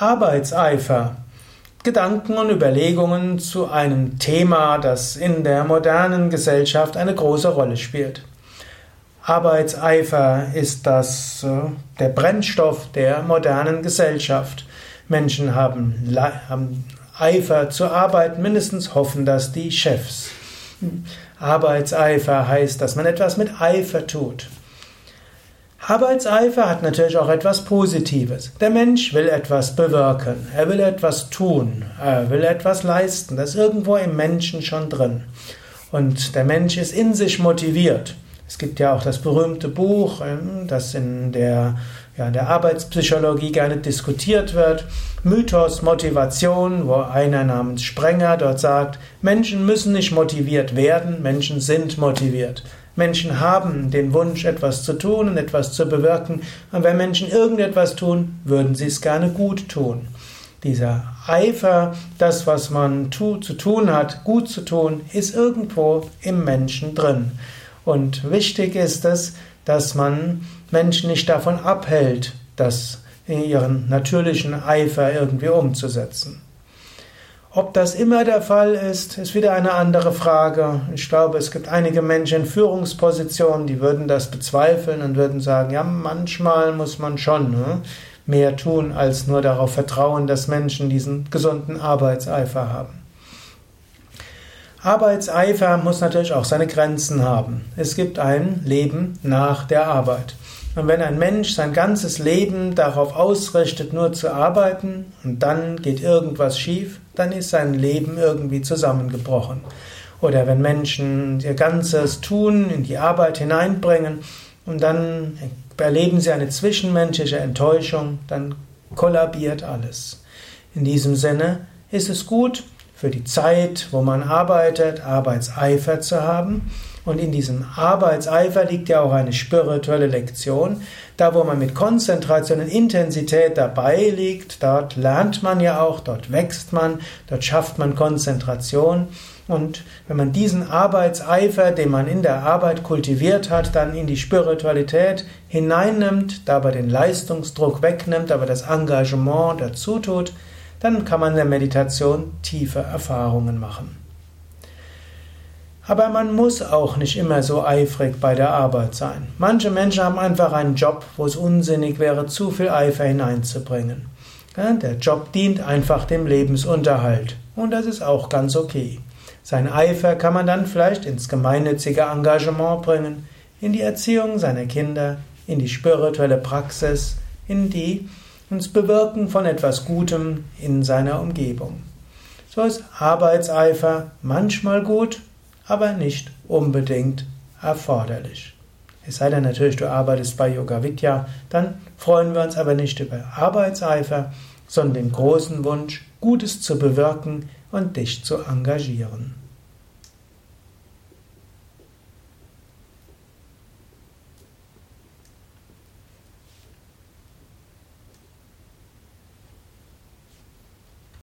Arbeitseifer. Gedanken und Überlegungen zu einem Thema, das in der modernen Gesellschaft eine große Rolle spielt. Arbeitseifer ist das, äh, der Brennstoff der modernen Gesellschaft. Menschen haben, haben Eifer zu arbeiten, mindestens hoffen das die Chefs. Arbeitseifer heißt, dass man etwas mit Eifer tut. Arbeitseifer hat natürlich auch etwas Positives. Der Mensch will etwas bewirken, er will etwas tun, er will etwas leisten. Das ist irgendwo im Menschen schon drin. Und der Mensch ist in sich motiviert. Es gibt ja auch das berühmte Buch, ähm, das in der, ja, in der Arbeitspsychologie gerne diskutiert wird. Mythos Motivation, wo einer namens Sprenger dort sagt, Menschen müssen nicht motiviert werden, Menschen sind motiviert. Menschen haben den Wunsch, etwas zu tun und etwas zu bewirken. Und wenn Menschen irgendetwas tun, würden sie es gerne gut tun. Dieser Eifer, das, was man tu, zu tun hat, gut zu tun, ist irgendwo im Menschen drin. Und wichtig ist es, dass man Menschen nicht davon abhält, das in ihren natürlichen Eifer irgendwie umzusetzen. Ob das immer der Fall ist, ist wieder eine andere Frage. Ich glaube, es gibt einige Menschen in Führungspositionen, die würden das bezweifeln und würden sagen, ja, manchmal muss man schon ne, mehr tun, als nur darauf vertrauen, dass Menschen diesen gesunden Arbeitseifer haben. Arbeitseifer muss natürlich auch seine Grenzen haben. Es gibt ein Leben nach der Arbeit. Und wenn ein Mensch sein ganzes Leben darauf ausrichtet, nur zu arbeiten und dann geht irgendwas schief, dann ist sein Leben irgendwie zusammengebrochen. Oder wenn Menschen ihr ganzes Tun in die Arbeit hineinbringen und dann erleben sie eine zwischenmenschliche Enttäuschung, dann kollabiert alles. In diesem Sinne ist es gut, für die Zeit, wo man arbeitet, Arbeitseifer zu haben und in diesem Arbeitseifer liegt ja auch eine spirituelle Lektion. Da, wo man mit Konzentration und Intensität dabei liegt, dort lernt man ja auch, dort wächst man, dort schafft man Konzentration. Und wenn man diesen Arbeitseifer, den man in der Arbeit kultiviert hat, dann in die Spiritualität hineinnimmt, dabei den Leistungsdruck wegnimmt, aber das Engagement dazu tut, dann kann man in der Meditation tiefe Erfahrungen machen. Aber man muss auch nicht immer so eifrig bei der Arbeit sein. Manche Menschen haben einfach einen Job, wo es unsinnig wäre, zu viel Eifer hineinzubringen. Der Job dient einfach dem Lebensunterhalt und das ist auch ganz okay. Sein Eifer kann man dann vielleicht ins gemeinnützige Engagement bringen, in die Erziehung seiner Kinder, in die spirituelle Praxis, in die ins Bewirken von etwas Gutem in seiner Umgebung. So ist Arbeitseifer manchmal gut, aber nicht unbedingt erforderlich. Es sei denn natürlich, du arbeitest bei Yoga Vidya, dann freuen wir uns aber nicht über Arbeitseifer, sondern den großen Wunsch, Gutes zu bewirken und dich zu engagieren.